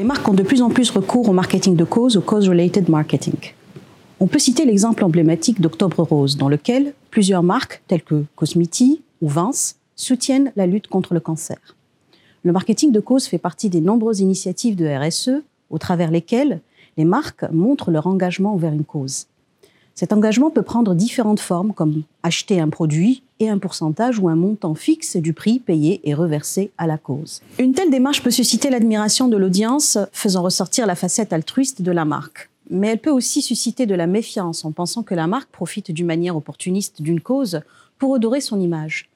Les marques ont de plus en plus recours au marketing de cause, au cause-related marketing. On peut citer l'exemple emblématique d'Octobre Rose, dans lequel plusieurs marques, telles que Cosmiti ou Vince, soutiennent la lutte contre le cancer. Le marketing de cause fait partie des nombreuses initiatives de RSE, au travers lesquelles les marques montrent leur engagement envers une cause. Cet engagement peut prendre différentes formes, comme acheter un produit et un pourcentage ou un montant fixe du prix payé et reversé à la cause. Une telle démarche peut susciter l'admiration de l'audience, faisant ressortir la facette altruiste de la marque. Mais elle peut aussi susciter de la méfiance en pensant que la marque profite d'une manière opportuniste d'une cause pour redorer son image.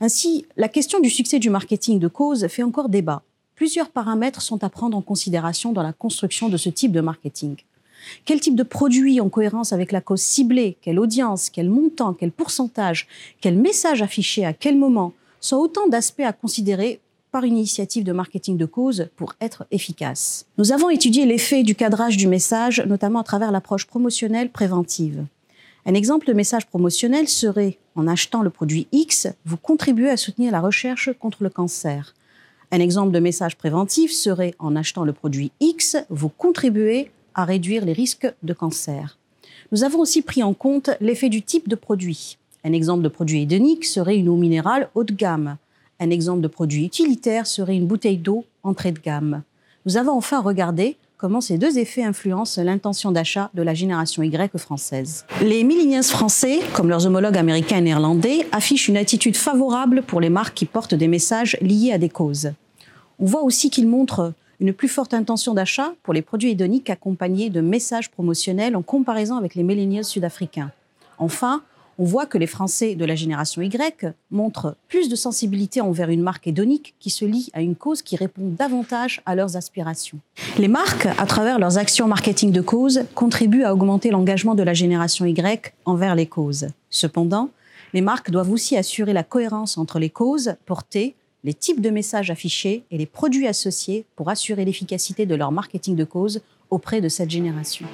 Ainsi, la question du succès du marketing de cause fait encore débat. Plusieurs paramètres sont à prendre en considération dans la construction de ce type de marketing. Quel type de produit en cohérence avec la cause ciblée, quelle audience, quel montant, quel pourcentage, quel message affiché à quel moment sont autant d'aspects à considérer par une initiative de marketing de cause pour être efficace. Nous avons étudié l'effet du cadrage du message, notamment à travers l'approche promotionnelle préventive. Un exemple de message promotionnel serait en achetant le produit X, vous contribuez à soutenir la recherche contre le cancer. Un exemple de message préventif serait en achetant le produit X, vous contribuez à réduire les risques de cancer. Nous avons aussi pris en compte l'effet du type de produit. Un exemple de produit hédonique serait une eau minérale haut de gamme. Un exemple de produit utilitaire serait une bouteille d'eau entrée de gamme. Nous avons enfin regardé comment ces deux effets influencent l'intention d'achat de la génération Y française. Les millennials français, comme leurs homologues américains et néerlandais, affichent une attitude favorable pour les marques qui portent des messages liés à des causes. On voit aussi qu'ils montrent une plus forte intention d'achat pour les produits hédoniques accompagnés de messages promotionnels en comparaison avec les millennials sud-africains. Enfin, on voit que les Français de la génération Y montrent plus de sensibilité envers une marque hédonique qui se lie à une cause qui répond davantage à leurs aspirations. Les marques, à travers leurs actions marketing de cause, contribuent à augmenter l'engagement de la génération Y envers les causes. Cependant, les marques doivent aussi assurer la cohérence entre les causes portées les types de messages affichés et les produits associés pour assurer l'efficacité de leur marketing de cause auprès de cette génération.